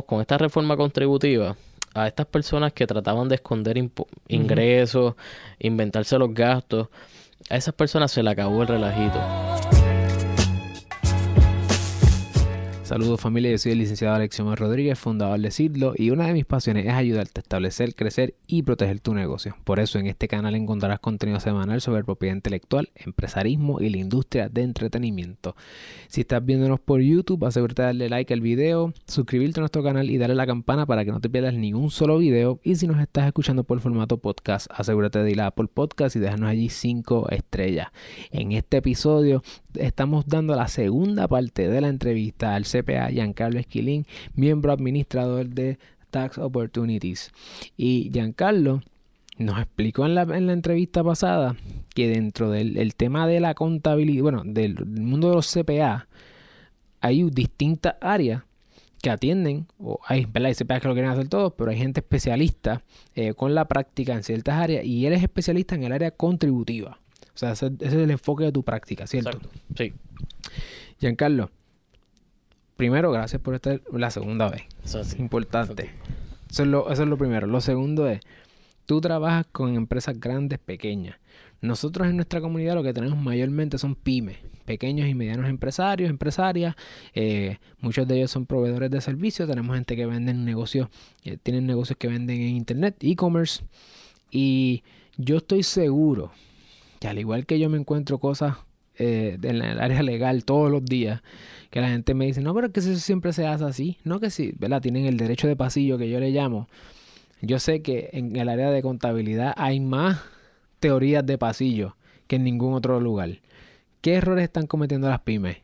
tenemos con esta reforma contributiva a estas personas que trataban de esconder ingresos, inventarse los gastos, a esas personas se le acabó el relajito. Saludos familia, yo soy el licenciado Alexiomar Rodríguez, fundador de Sidlo y una de mis pasiones es ayudarte a establecer, crecer y proteger tu negocio. Por eso en este canal encontrarás contenido semanal sobre propiedad intelectual, empresarismo y la industria de entretenimiento. Si estás viéndonos por YouTube, asegúrate de darle like al video, suscribirte a nuestro canal y darle a la campana para que no te pierdas ni un solo video. Y si nos estás escuchando por formato podcast, asegúrate de ir a Apple Podcast y dejarnos allí 5 estrellas. En este episodio estamos dando la segunda parte de la entrevista al CPA Giancarlo Esquilín, miembro administrador de Tax Opportunities. Y Giancarlo nos explicó en la, en la entrevista pasada que dentro del tema de la contabilidad, bueno, del mundo de los CPA, hay distintas áreas que atienden, o hay, ¿verdad? hay CPA que lo quieren hacer todos, pero hay gente especialista eh, con la práctica en ciertas áreas y él es especialista en el área contributiva. O sea, ese, es el enfoque de tu práctica, ¿cierto? Exacto. Sí. Giancarlo, primero, gracias por estar la segunda vez. Eso es importante. Eso es, lo, eso es lo primero. Lo segundo es, tú trabajas con empresas grandes, pequeñas. Nosotros en nuestra comunidad lo que tenemos mayormente son pymes, pequeños y medianos empresarios, empresarias. Eh, muchos de ellos son proveedores de servicios. Tenemos gente que venden negocios, eh, tienen negocios que venden en internet, e-commerce. Y yo estoy seguro que al igual que yo me encuentro cosas eh, en el área legal todos los días, que la gente me dice, no, pero es que eso siempre se hace así, no que sí, ¿verdad? Tienen el derecho de pasillo que yo le llamo. Yo sé que en el área de contabilidad hay más teorías de pasillo que en ningún otro lugar. ¿Qué errores están cometiendo las pymes?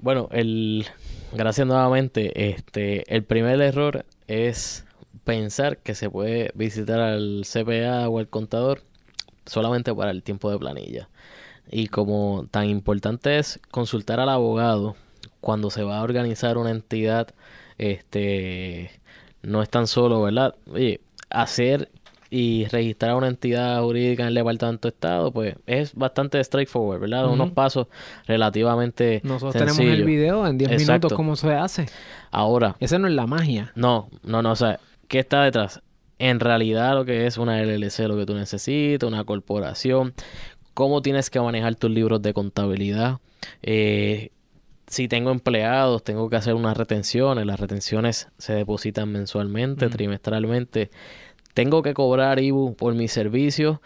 Bueno, el gracias nuevamente, este, el primer error es pensar que se puede visitar al CPA o al contador solamente para el tiempo de planilla. Y como tan importante es consultar al abogado cuando se va a organizar una entidad, este no es tan solo, ¿verdad? Oye, hacer y registrar una entidad jurídica en el Departamento de Estado, pues es bastante straightforward, ¿verdad? Unos pasos relativamente Nosotros tenemos el video en 10 minutos cómo se hace. Ahora. Esa no es la magia. No, no, no. O sea, ¿qué está detrás? en realidad lo que es una LLC, lo que tú necesitas, una corporación, cómo tienes que manejar tus libros de contabilidad. Eh, si tengo empleados, tengo que hacer unas retenciones. Las retenciones se depositan mensualmente, mm. trimestralmente. Tengo que cobrar IBU por mis servicios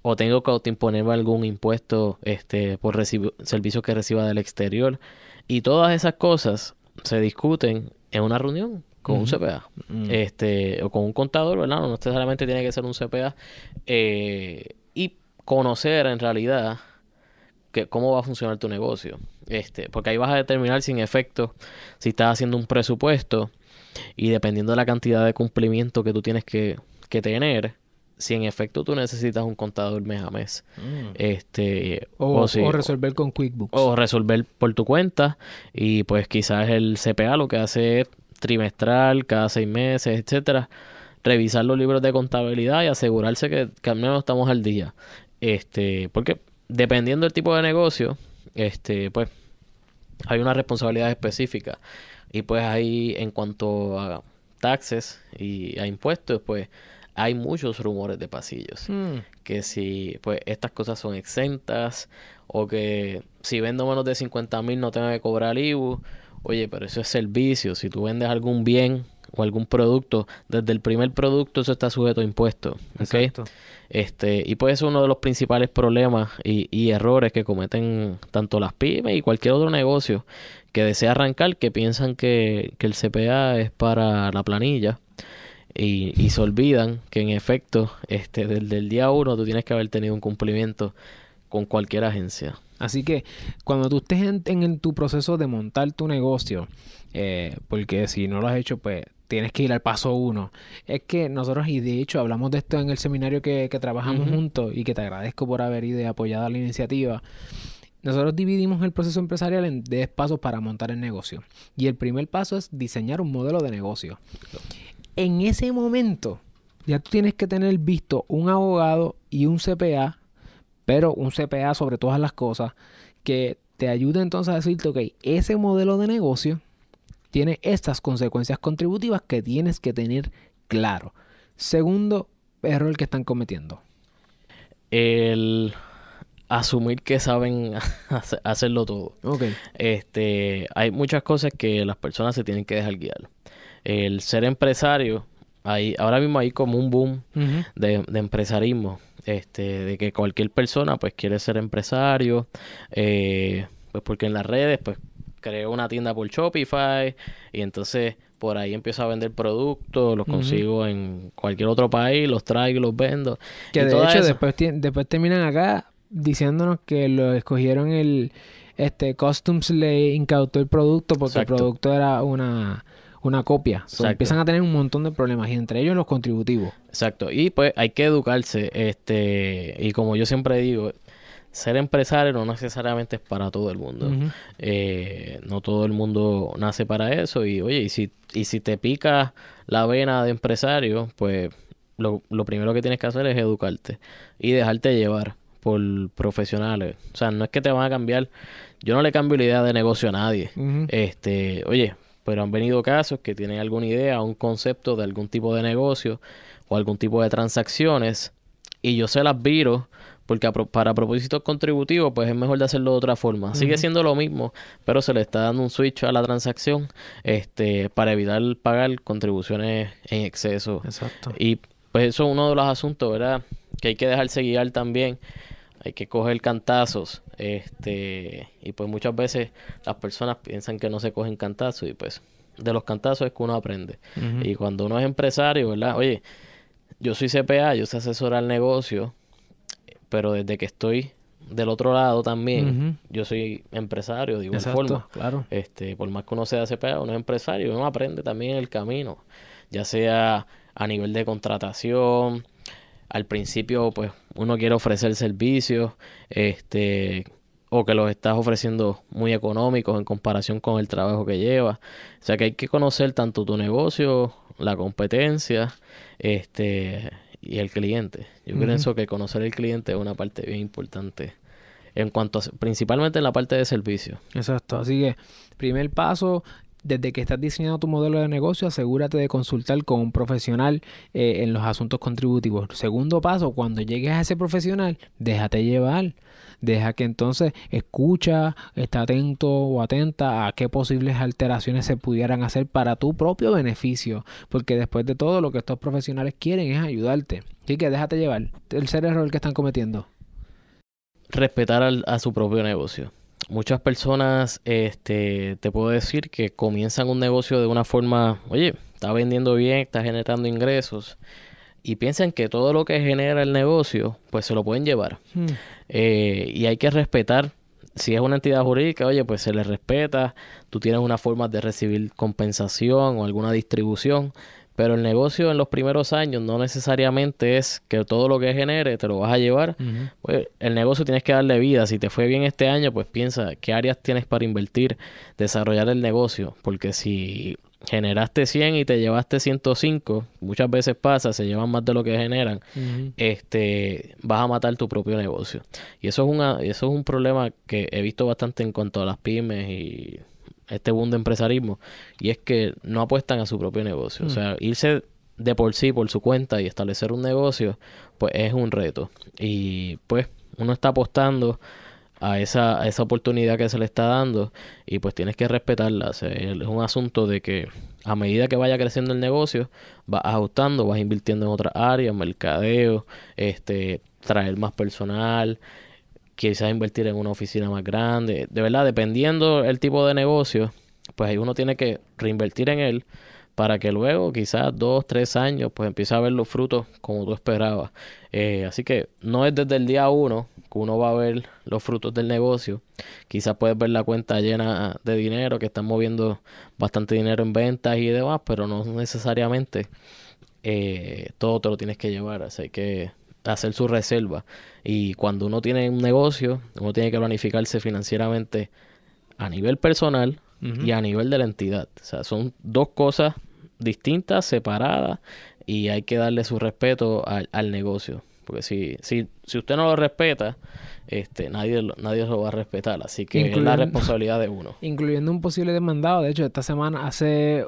o tengo que autoimponerme algún impuesto este, por servicios que reciba del exterior. Y todas esas cosas se discuten en una reunión con un CPA mm. este o con un contador, ¿verdad? No necesariamente tiene que ser un CPA eh, conocer en realidad que, cómo va a funcionar tu negocio. Este, porque ahí vas a determinar sin efecto si estás haciendo un presupuesto y dependiendo de la cantidad de cumplimiento que tú tienes que, que tener, si en efecto tú necesitas un contador mes a mes. Mm. Este, o, o, resolver con QuickBooks. O resolver por tu cuenta. Y pues quizás el CPA lo que hace es trimestral, cada seis meses, etcétera, revisar los libros de contabilidad y asegurarse que, al menos estamos al día. Este, porque dependiendo del tipo de negocio, este, pues, hay una responsabilidad específica. Y pues ahí, en cuanto a taxes y a impuestos, pues hay muchos rumores de pasillos. Hmm. Que si pues estas cosas son exentas o que si vendo menos de 50 mil no tengo que cobrar IBU Oye, pero eso es servicio. Si tú vendes algún bien o algún producto, desde el primer producto eso está sujeto a impuestos. Exacto. Este, y pues es uno de los principales problemas y, errores que cometen tanto las pymes y cualquier otro negocio que desea arrancar, que piensan que, que el CPA es para la planilla. Y, y, se olvidan que en efecto, este, desde el día uno tú tienes que haber tenido un cumplimiento con cualquier agencia. Así que cuando tú estés en, tu proceso de montar tu negocio, eh, porque si no lo has hecho, pues tienes que ir al paso uno. Es que nosotros, y de hecho hablamos de esto en el seminario que, trabajamos juntos y que te agradezco por haber ido y apoyado la iniciativa. Nosotros dividimos el proceso empresarial en 10 pasos para montar el negocio. Y el primer paso es diseñar un modelo de negocio. En ese momento, ya tú tienes que tener visto un abogado y un CPA pero un CPA sobre todas las cosas que te ayude entonces a decirte, ok, ese modelo de negocio tiene estas consecuencias contributivas que tienes que tener claro. Segundo error que están cometiendo. El asumir que saben hacerlo todo. Este, hay muchas cosas que las personas se tienen que dejar guiar. El ser empresario, hay, ahora mismo hay como un boom de, de, empresarismo, este, de que cualquier persona pues quiere ser empresario, eh, pues porque en las redes pues creo una tienda por Shopify y entonces por ahí empiezo a vender productos, los consigo en cualquier otro país, los traigo y los vendo. Que de hecho después, después terminan acá diciéndonos que lo escogieron el este Customs le incautó el producto porque el producto era una una copia. empiezan a tener un montón de problemas y entre ellos los contributivos. Exacto. Y pues hay que educarse. Este, y como yo siempre digo, ser empresario no necesariamente es para todo el mundo. Eh, no todo el mundo nace para eso. Y oye, y si, y si te pica la vena de empresario, pues lo, lo primero que tienes que hacer es educarte y dejarte llevar por profesionales. O sea, no es que te van a cambiar. Yo no le cambio la idea de negocio a nadie. Este, oye, pero han venido casos que tienen alguna idea, un concepto de algún tipo de negocio o algún tipo de transacciones y yo se las viro porque para propósitos contributivos pues es mejor de hacerlo de otra forma. Sigue siendo lo mismo, pero se le está dando un switch a la transacción este para evitar pagar contribuciones en exceso. Exacto. Y pues eso es uno de los asuntos, ¿verdad? Que hay que dejarse guiar también hay que coger cantazos, este, y pues muchas veces las personas piensan que no se cogen cantazos y pues de los cantazos es que uno aprende. Y cuando uno es empresario, ¿verdad? Oye, yo soy CPA, yo sé asesorar el negocio, pero desde que estoy del otro lado también, yo soy empresario de igual forma. Claro. Este, por más que uno sea CPA, uno es empresario, uno aprende también el camino, ya sea a nivel de contratación, al principio pues uno quiere ofrecer servicios este o que los estás ofreciendo muy económicos en comparación con el trabajo que llevas. O sea que hay que conocer tanto tu negocio, la competencia, este y el cliente. Yo pienso que conocer el cliente es una parte bien importante en cuanto a, principalmente en la parte de servicio. Exacto, así que primer paso desde que estás diseñando tu modelo de negocio, asegúrate de consultar con un profesional eh, en los asuntos contributivos. Segundo paso, cuando llegues a ese profesional, déjate llevar. Deja que entonces escucha, está atento o atenta a qué posibles alteraciones se pudieran hacer para tu propio beneficio. Porque después de todo, lo que estos profesionales quieren es ayudarte. Así que déjate llevar. El ser error que están cometiendo. Respetar a su propio negocio muchas personas, este, te puedo decir que comienzan un negocio de una forma, oye, está vendiendo bien, está generando ingresos y piensan que todo lo que genera el negocio, pues se lo pueden llevar. Hmm. Eh, y hay que respetar. Si es una entidad jurídica, oye, pues se le respeta. Tú tienes una forma de recibir compensación o alguna distribución. Pero el negocio en los primeros años no necesariamente es que todo lo que genere te lo vas a llevar. Pues el negocio tienes que darle vida. Si te fue bien este año, pues piensa qué áreas tienes para invertir, desarrollar el negocio. Porque si generaste 100 y te llevaste 105, muchas veces pasa, se llevan más de lo que generan, este, vas a matar tu propio negocio. Y eso es, una, eso es un problema que he visto bastante en cuanto a las pymes y este boom de empresarismo, y es que no apuestan a su propio negocio. O mm. sea, irse de por sí, por su cuenta y establecer un negocio, pues es un reto. Y pues uno está apostando a esa, a esa oportunidad que se le está dando y pues tienes que respetarla. es un asunto de que a medida que vaya creciendo el negocio, vas ajustando, vas invirtiendo en otras áreas, mercadeo, este, traer más personal, quizás invertir en una oficina más grande. De verdad, dependiendo el tipo de negocio, pues ahí uno tiene que reinvertir en él para que luego, quizás dos, tres años, pues empiece a ver los frutos como tú esperabas. Eh, así que no es desde el día uno que uno va a ver los frutos del negocio. Quizás puedes ver la cuenta llena de dinero, que están moviendo bastante dinero en ventas y demás, pero no necesariamente eh, todo te lo tienes que llevar. Así que hacer su reserva. Y cuando uno tiene un negocio, uno tiene que planificarse financieramente a nivel personal y a nivel de la entidad. O sea, son dos cosas distintas, separadas, y hay que darle su respeto al, negocio. Porque si, si, si usted no lo respeta, este, nadie, lo- nadie lo va a respetar. Así que es la responsabilidad de uno. Incluyendo un posible demandado. De hecho, esta semana hace...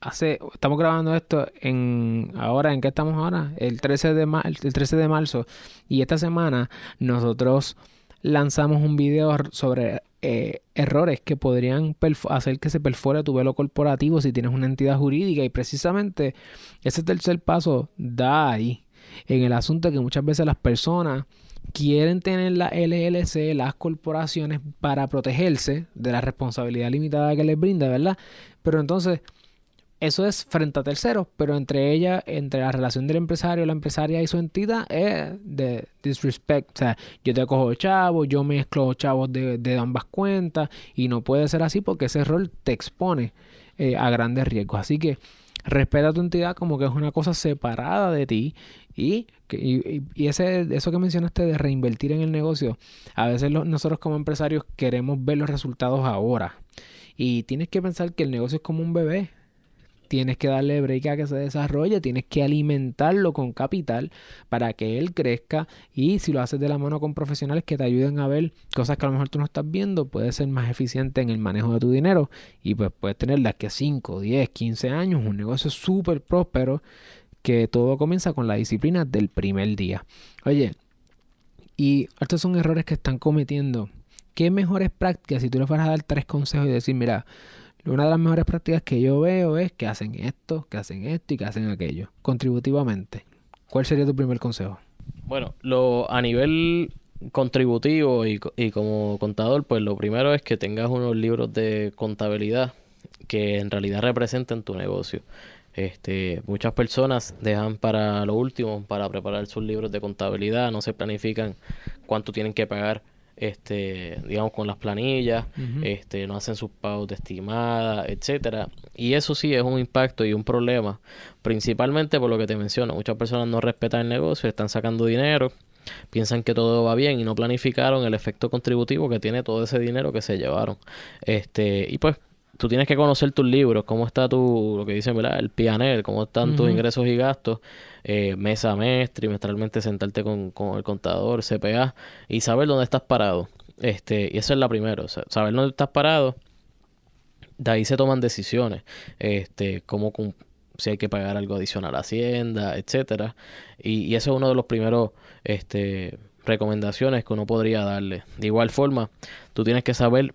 Hace, estamos grabando esto en ahora, ¿en qué estamos ahora? El 13 de el 13 de marzo. Y esta semana nosotros lanzamos un video sobre eh, errores que podrían hacer que se perfore tu velo corporativo si tienes una entidad jurídica. Y precisamente ese tercer paso da ahí, en el asunto que muchas veces las personas quieren tener la LLC, las corporaciones, para protegerse de la responsabilidad limitada que les brinda, ¿verdad? Pero entonces, eso es frente a terceros, pero entre ella, entre la relación del empresario, la empresaria y su entidad, es de disrespect. O sea, yo te cojo chavos, yo mezclo chavos de, de ambas cuentas, y no puede ser así porque ese rol te expone eh, a grandes riesgos. Así que respeta tu entidad como que es una cosa separada de ti y, y, y- ese, eso que mencionaste de reinvertir en el negocio, a veces nosotros como empresarios queremos ver los resultados ahora y tienes que pensar que el negocio es como un bebé. Tienes que darle break a que se desarrolle, tienes que alimentarlo con capital para que él crezca y si lo haces de la mano con profesionales que te ayuden a ver cosas que a lo mejor tú no estás viendo, puedes ser más eficiente en el manejo de tu dinero y pues puedes tener de aquí a 5, 10, 15 años un negocio súper próspero que todo comienza con la disciplina del primer día. Oye, y estos son errores que están cometiendo. ¿Qué mejores prácticas si tú les fueras a dar tres consejos y decir, mira, una de las mejores prácticas que yo veo es que hacen esto, que hacen esto y que hacen aquello, contributivamente? ¿Cuál sería tu primer consejo? Bueno, lo, a nivel contributivo y, co- y como contador, pues lo primero es que tengas unos libros de contabilidad que en realidad representen tu negocio. Este, muchas personas dejan para lo último, para preparar sus libros de contabilidad, no se planifican cuánto tienen que pagar, este, digamos, con las planillas, este, no hacen sus pagos de estimada, etcétera. Y eso sí es un impacto y un problema, principalmente por lo que te menciono. Muchas personas no respetan el negocio, están sacando dinero, piensan que todo va bien y no planificaron el efecto contributivo que tiene todo ese dinero que se llevaron. Este, y pues tú tienes que conocer tus libros, cómo está tu, lo que dicen, ¿verdad? El PNL, cómo están tus ingresos y gastos, eh, mes a mes, trimestralmente sentarte con, con el contador, CPA, y saber dónde estás parado. Este, y eso es la primera, o sea, saber dónde estás parado, de ahí se toman decisiones, este, cómo si hay que pagar algo adicional a Hacienda, etcétera. Y, y eso es uno de los primeros este, recomendaciones que uno podría darle. De igual forma, tú tienes que saber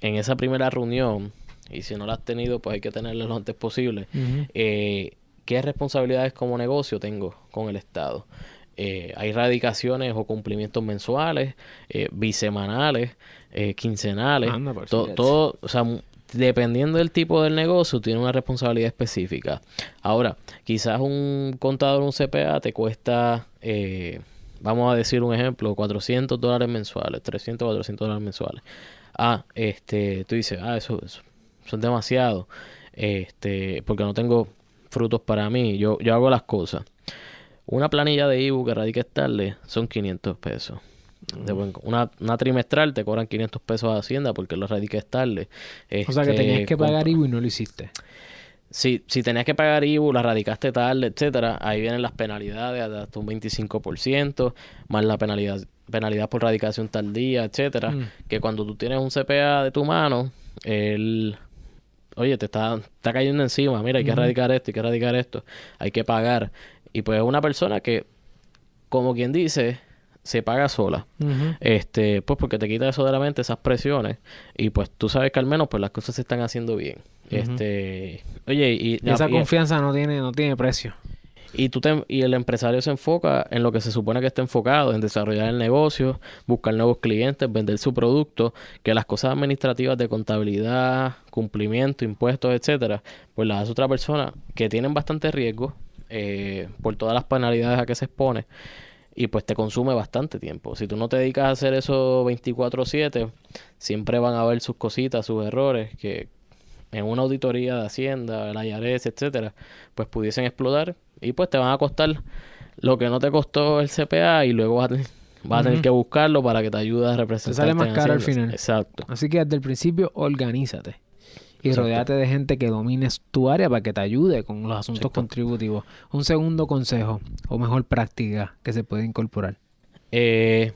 en esa primera reunión, y si no la has tenido, pues hay que tenerla lo antes posible, eh, qué responsabilidades como negocio tengo con el Estado. Eh, hay radicaciones o cumplimientos mensuales, eh, bisemanales, eh, quincenales, Anda, to- todo, o sea, dependiendo del tipo del negocio, tiene una responsabilidad específica. Ahora, quizás un contador, un CPA, te cuesta, eh, vamos a decir un ejemplo, 400 dólares mensuales, 300, 400 dólares mensuales. Ah, este, tú dices, ah, eso, eso, eso es demasiado, este, porque no tengo frutos para mí, yo, yo hago las cosas. Una planilla de IBU que radica estable son 500 pesos. De buen- una, una trimestral te cobran 500 pesos a Hacienda porque lo radica estable. O sea que Este, tenías que pagar IVU y no lo hiciste. si, si tenías que pagar IBU, la radicaste tarde, etcétera, ahí vienen las penalidades de hasta un 25%, más la penalidad, penalidad por radicación tardía, etcétera, Mm. que cuando tú tienes un CPA de tu mano, él, oye, te está, está cayendo encima, mira, hay que Ujú. radicar esto, hay que radicar esto, hay que pagar. Y pues es una persona que, como quien dice, se paga sola. Este, pues porque te quita eso de la mente, esas presiones, y pues tú sabes que al menos pues las cosas se están haciendo bien. Este, oye, y, Y esa y- confianza no tiene, no tiene precio. Y tú te- y el empresario se enfoca en lo que se supone que está enfocado, en desarrollar el negocio, buscar nuevos clientes, vender su producto, que las cosas administrativas de contabilidad, cumplimiento, impuestos, etcétera, pues las hace otra persona que tienen bastante riesgo eh, por todas las penalidades a que se expone y pues te consume bastante tiempo. Si tú no te dedicas a hacer eso 24/7, siempre van a haber sus cositas, sus errores que en una auditoría de Hacienda, el IRS, etcétera, pues pudiesen explotar y pues te van a costar lo que no te costó el CPA y luego vas a, tener- vas a tener que buscarlo para que te ayude a representar. más caro al final. Exacto. Así que desde el principio, organízate. Y Exacto. rodeate de gente que domine tu área para que te ayude con los asuntos Exacto. contributivos. Un segundo consejo, o mejor práctica, que se puede incorporar. Eh,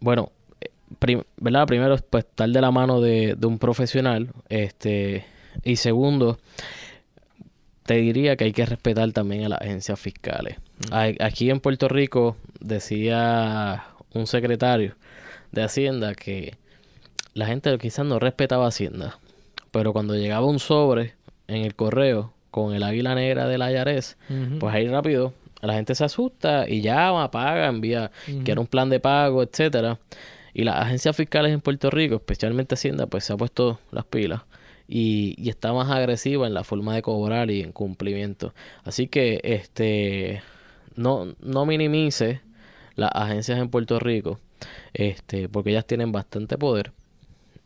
bueno, prim- ¿verdad? Primero, pues estar de la mano de, de un profesional. Este, y segundo, te diría que hay que respetar también a las agencias fiscales. A- Aquí en Puerto Rico decía un secretario de Hacienda que la gente quizás no respetaba Hacienda, pero cuando llegaba un sobre en el correo con el águila negra del IRS, pues ahí rápido la gente se asusta y llama, paga, envía, quiere un plan de pago, etcétera. Y las agencias fiscales en Puerto Rico, especialmente Hacienda, pues se ha puesto las pilas y, está más agresiva en la forma de cobrar y en cumplimiento. Así que este no, no minimice las agencias en Puerto Rico, este, porque ellas tienen bastante poder,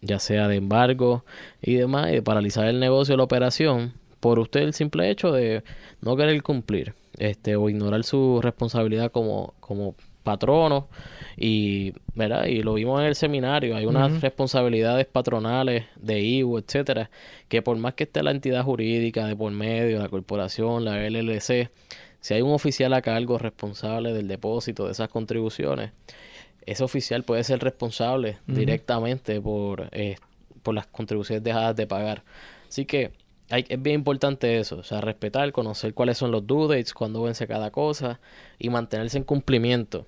ya sea de embargo y demás, y de paralizar el negocio la operación, por usted el simple hecho de no querer cumplir, este, o ignorar su responsabilidad como, como patrono y ¿verdad? y lo vimos en el seminario hay unas responsabilidades patronales de IVU etcétera que por más que esté la entidad jurídica de por medio la corporación la LLC si hay un oficial a cargo responsable del depósito de esas contribuciones ese oficial puede ser responsable directamente por eh, por las contribuciones dejadas de pagar. Así que hay, es bien importante eso, o sea, respetar, conocer cuáles son los due dates, cuándo vence cada cosa y mantenerse en cumplimiento.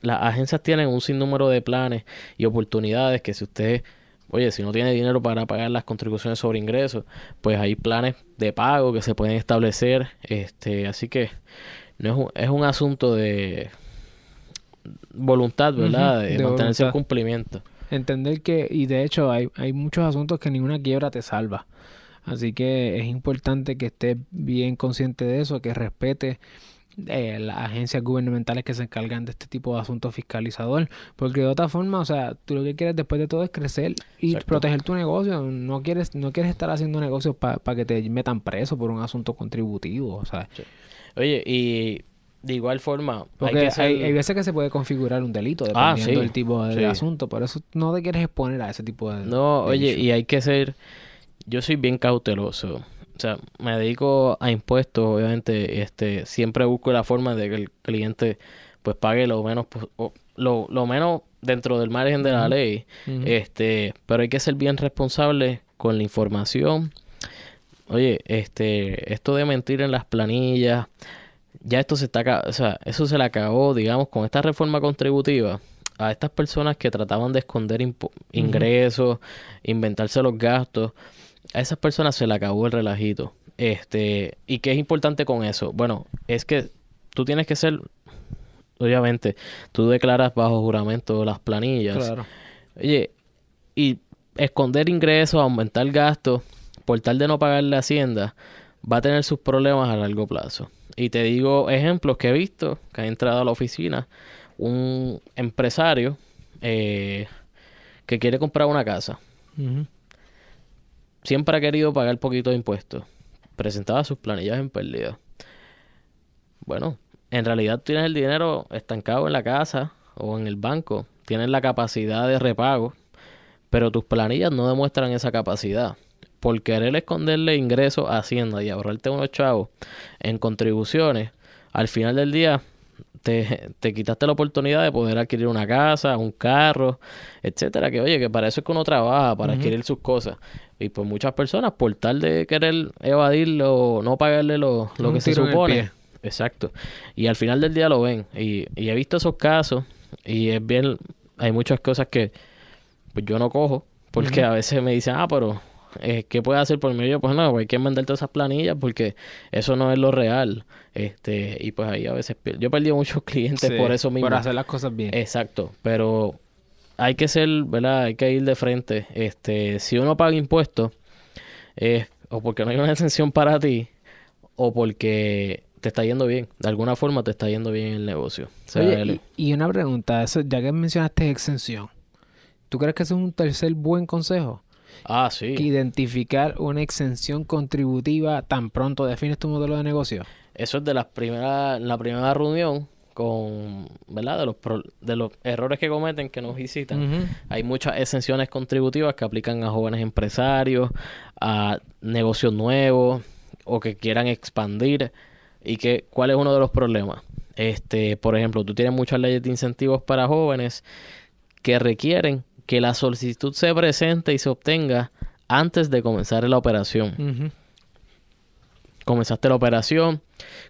Las agencias tienen un sinnúmero de planes y oportunidades que si usted, oye, si no tiene dinero para pagar las contribuciones sobre ingresos, pues hay planes de pago que se pueden establecer, este, así que no es un, es un asunto de voluntad, ¿verdad? De, de mantenerse en cumplimiento. Entender que, y de hecho hay, hay muchos asuntos que ninguna quiebra te salva. Así que es importante que estés bien consciente de eso, que respete eh, las agencias gubernamentales que se encargan de este tipo de asuntos fiscalizador, porque de otra forma, o sea, tú lo que quieres después de todo es crecer y Exacto. proteger tu negocio, no quieres no quieres estar haciendo negocios para que te metan preso por un asunto contributivo, o sea, Oye, y de igual forma, hay que hay, ser... hay veces que se puede configurar un delito Ah, dependiendo sí, del tipo de sí. asunto, por eso no te quieres exponer a ese tipo de No, de oye, issue. y hay que ser, yo soy bien cauteloso. O sea, me dedico a impuestos, obviamente, este, siempre busco la forma de que el cliente pues pague lo menos o lo, lo menos dentro del margen de la ley. Este, pero hay que ser bien responsable con la información. Oye, este, esto de mentir en las planillas, ya esto se está, o sea, eso se le acabó, digamos, con esta reforma contributiva a estas personas que trataban de esconder ingresos, inventarse los gastos, a esas personas se le acabó el relajito. Este, ¿y qué es importante con eso? Bueno, es que tú tienes que ser, obviamente, tú declaras bajo juramento las planillas. Claro. Oye, y esconder ingresos, aumentar gastos, por tal de no pagarle a Hacienda, va a tener sus problemas a largo plazo. Y te digo ejemplos que he visto, que ha entrado a la oficina un empresario eh, que quiere comprar una casa. Siempre ha querido pagar poquito de impuestos. Presentaba sus planillas en pérdida. Bueno, en realidad tienes el dinero estancado en la casa o en el banco. Tienes la capacidad de repago, pero tus planillas no demuestran esa capacidad. Por querer esconderle ingresos a Hacienda y ahorrarte unos chavos en contribuciones, al final del día te, te quitaste la oportunidad de poder adquirir una casa, un carro, etcétera. Que oye, que para eso es que uno trabaja, para adquirir sus cosas. Y pues muchas personas, por tal de querer evadirlo, no pagarle lo, lo que se supone. Exacto. Y al final del día lo ven. Y, y he visto esos casos. Y es bien, hay muchas cosas que pues yo no cojo. Porque a veces me dicen, ah, pero eh, ¿qué puedes hacer por mí? Yo, pues no, hay que mandar todas esas planillas porque eso no es lo real. Este, y pues ahí a veces yo he perdido muchos clientes Sí, por eso mismo. Por hacer las cosas bien. Exacto, pero hay que ser, ¿verdad? Hay que ir de frente. Este, si uno paga impuestos, es o porque no hay una exención para ti, o porque te está yendo bien. De alguna forma te está yendo bien el negocio. O sea, Oye, el- y, y una pregunta, eso, ya que mencionaste exención, ¿tú crees que ese es un tercer buen consejo? Ah, sí. Que identificar una exención contributiva tan pronto defines tu modelo de negocio. Eso es de las primeras, la primera reunión con, ¿verdad? De los, de los errores que cometen que nos visitan. Hay muchas exenciones contributivas que aplican a jóvenes empresarios, a negocios nuevos o que quieran expandir. ¿Y que, cuál es uno de los problemas? Este, por ejemplo, tú tienes muchas leyes de incentivos para jóvenes que requieren que la solicitud se presente y se obtenga antes de comenzar la operación. Comenzaste la operación,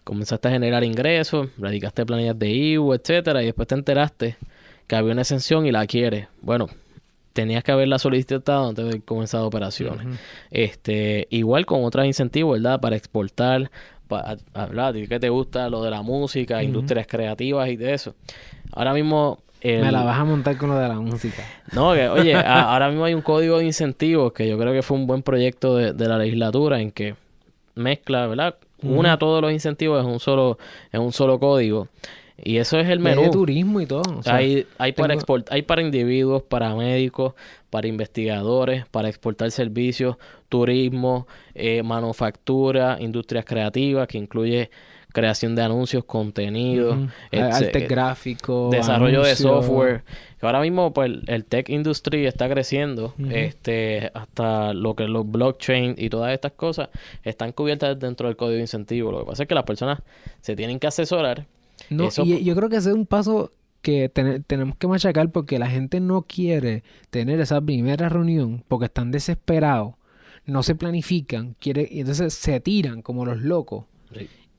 comenzaste a generar ingresos, radicaste planillas de IVU, etcétera, y después te enteraste que había una exención y la quieres. Bueno, tenías que haberla solicitado antes de comenzar operaciones. Este, igual con otros incentivos, ¿verdad? Para exportar, para hablar, ¿qué te gusta? Lo de la música, industrias creativas y de eso. Ahora mismo Me la vas a montar con lo de la música. No, oye, ahora mismo hay un código de incentivos que yo creo que fue un buen proyecto de, de la legislatura en que mezcla, ¿verdad? Une a todos los incentivos en un solo, en un solo código. Y eso es el menú. de turismo y todo. hay, hay, para export, hay para individuos, para médicos, para investigadores, para exportar servicios, turismo, eh, manufactura, industrias creativas, que incluye creación de anuncios, contenido, arte gráfico, desarrollo de software. Ahora mismo pues el tech industry está creciendo, este hasta lo que los blockchain y todas estas cosas están cubiertas dentro del código de incentivo. Lo que pasa es que las personas se tienen que asesorar. No, y yo creo que ese es un paso que tenemos que machacar porque la gente no quiere tener esa primera reunión porque están desesperados, no se planifican, quiere, y entonces se tiran como los locos.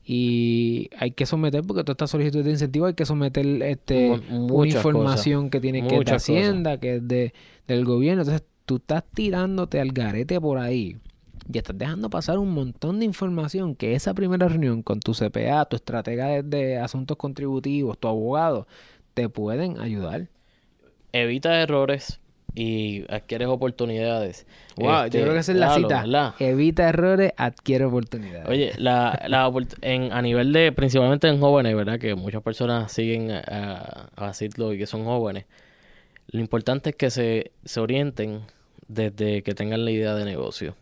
Y hay que someter, porque toda esta solicitud de incentivo hay que someter este, una información que tiene que de Hacienda, que es de, del gobierno. Entonces tú estás tirándote al garete por ahí y estás dejando pasar un montón de información que esa primera reunión con tu CPA, tu estratega de, de asuntos contributivos, tu abogado, te pueden ayudar. Evita errores, y adquieres oportunidades. Wow, yo este, creo que esa es la cita. Evita errores, adquiere oportunidades. Oye, la, la en, a nivel de, principalmente en jóvenes, ¿verdad? Que muchas personas siguen a, a, y que son jóvenes. Lo importante es que se, se orienten desde que tengan la idea de negocio.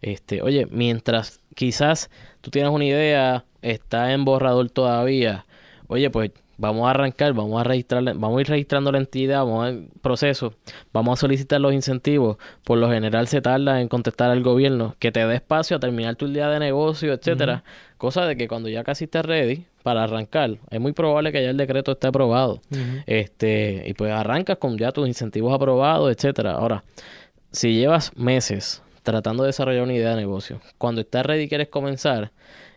este, oye, mientras quizás tú tienes una idea, está en borrador todavía, oye, pues vamos a arrancar, vamos a registrar, vamos a ir registrando la entidad, vamos al proceso, vamos a solicitar los incentivos. Por lo general se tarda en contestar al gobierno que te dé espacio a terminar tu día de negocio, etcétera. Cosa de que cuando ya casi estés ready para arrancar, es muy probable que ya el decreto esté aprobado. Este, y pues arrancas con ya tus incentivos aprobados, etcétera. Ahora, si llevas meses tratando de desarrollar una idea de negocio, cuando estás ready y quieres comenzar,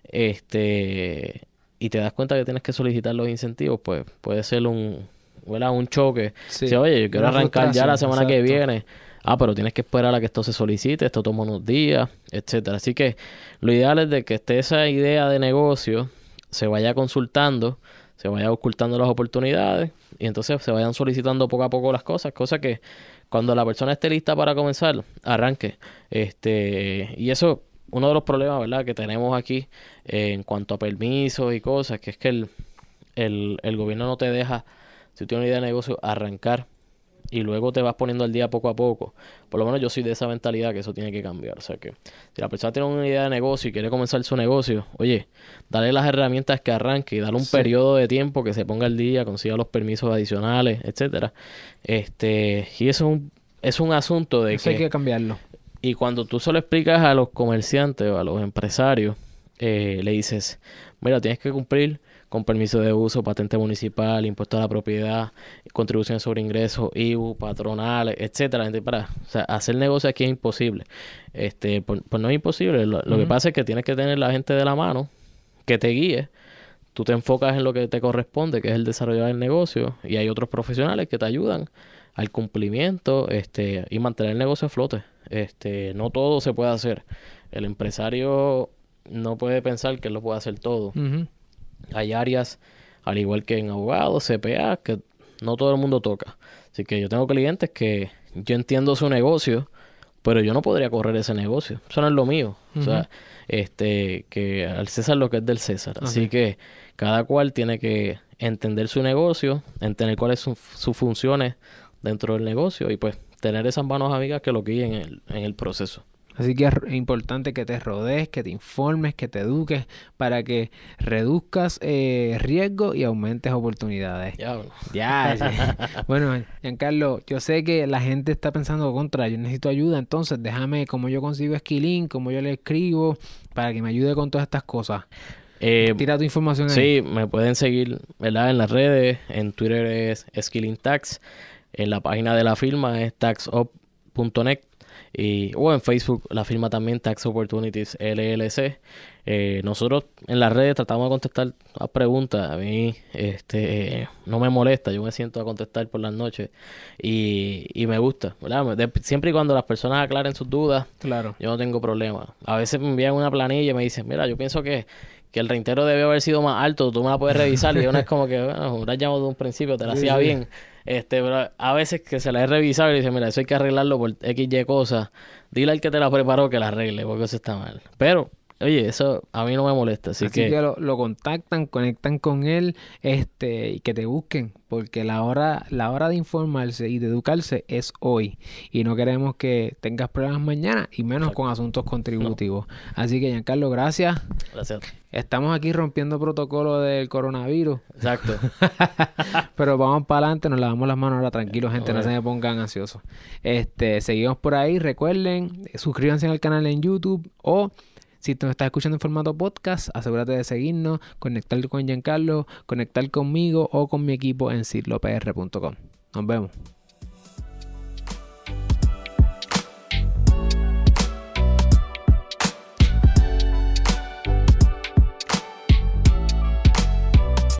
este y te das cuenta que tienes que solicitar los incentivos, pues puede ser un, un choque. Si, oye, yo quiero arrancar ya la semana que viene. Ah, pero tienes que esperar a que esto se solicite, esto toma unos días, etcétera. Así que lo ideal es de que esté esa idea de negocio, se vaya consultando, se vaya ocultando las oportunidades y entonces se vayan solicitando poco a poco las cosas, cosa que cuando la persona esté lista para comenzar, arranque. Este, y eso uno de los problemas, ¿verdad?, que tenemos aquí eh, en cuanto a permisos y cosas, que es que el, el, el gobierno no te deja, si tienes una idea de negocio, arrancar y luego te vas poniendo al día poco a poco. Por lo menos yo soy de esa mentalidad que eso tiene que cambiar. O sea que si la persona tiene una idea de negocio y quiere comenzar su negocio, oye, dale las herramientas que arranque y dale un periodo de tiempo que se ponga al día, consiga los permisos adicionales, etcétera. Este, y eso es un, es un asunto de eso que hay que cambiarlo. Y cuando tú se lo explicas a los comerciantes o a los empresarios, eh, le dices, mira, tienes que cumplir con permiso de uso, patente municipal, impuesto a la propiedad, contribuciones sobre ingresos, IBU, patronales, etcétera. Para, o sea, hacer negocio aquí es imposible. Este, pues, pues no es imposible. Lo, que pasa es que tienes que tener la gente de la mano que te guíe. Tú te enfocas en lo que te corresponde, que es el desarrollo del negocio, y hay otros profesionales que te ayudan al cumplimiento este, y mantener el negocio a flote. Este, no todo se puede hacer. El empresario no puede pensar que él lo puede hacer todo. Hay áreas, al igual que en abogados, CPA, que no todo el mundo toca. Así que yo tengo clientes que yo entiendo su negocio, pero yo no podría correr ese negocio. Eso no es lo mío. O sea, este, que al César lo que es del César. Así que cada cual tiene que entender su negocio, entender cuáles son sus funciones dentro del negocio y pues tener esas manos amigas que lo guíen en el, en el proceso. Así que es importante que te rodees, que te informes, que te eduques para que reduzcas eh, riesgo y aumentes oportunidades. Ya, bueno. Ya, ya. bueno, Giancarlo, yo sé que la gente está pensando contra, yo necesito ayuda, entonces déjame cómo yo consigo Esquilín, cómo yo le escribo, para que me ayude con todas estas cosas. Eh, Tira tu información ahí. Sí, me pueden seguir, ¿verdad? En las redes, en Twitter es Skilling Tax, en la página de la firma es taxup.net y o en Facebook la firma también Tax Opportunities LLC. Eh, nosotros en las redes tratamos de contestar las preguntas. A mí este no me molesta, yo me siento a contestar por las noches y, y me gusta, ¿verdad? De- siempre y cuando las personas aclaren sus dudas, Claro. yo no tengo problema. A veces me envían una planilla y me dicen, mira, yo pienso que, que el reintero debe haber sido más alto, tú me la puedes revisar. Y uno es como que, bueno, hubieras llamado de un principio, te la Sí, hacía sí. bien. Este, pero a veces que se la he revisado y dice, mira, eso hay que arreglarlo por X, Y cosas. Dile al que te la preparó que la arregle, porque eso está mal. Pero, oye, eso a mí no me molesta. Así, Así, que, lo, lo contactan, conectan con él, este, y que te busquen, porque la hora, la hora de informarse y de educarse es hoy. Y no queremos que tengas problemas mañana, y menos con asuntos contributivos. Así que, Giancarlo, gracias. gracias. Estamos aquí rompiendo protocolo del coronavirus, Exacto. pero vamos para adelante, nos lavamos las manos ahora, tranquilos, gente, no se me pongan ansiosos. Este, seguimos por ahí, recuerden, suscríbanse al canal en YouTube o si nos estás escuchando en formato podcast, asegúrate de seguirnos, conectar con Giancarlo, conectar conmigo o con mi equipo en cirlopr.com. Nos vemos.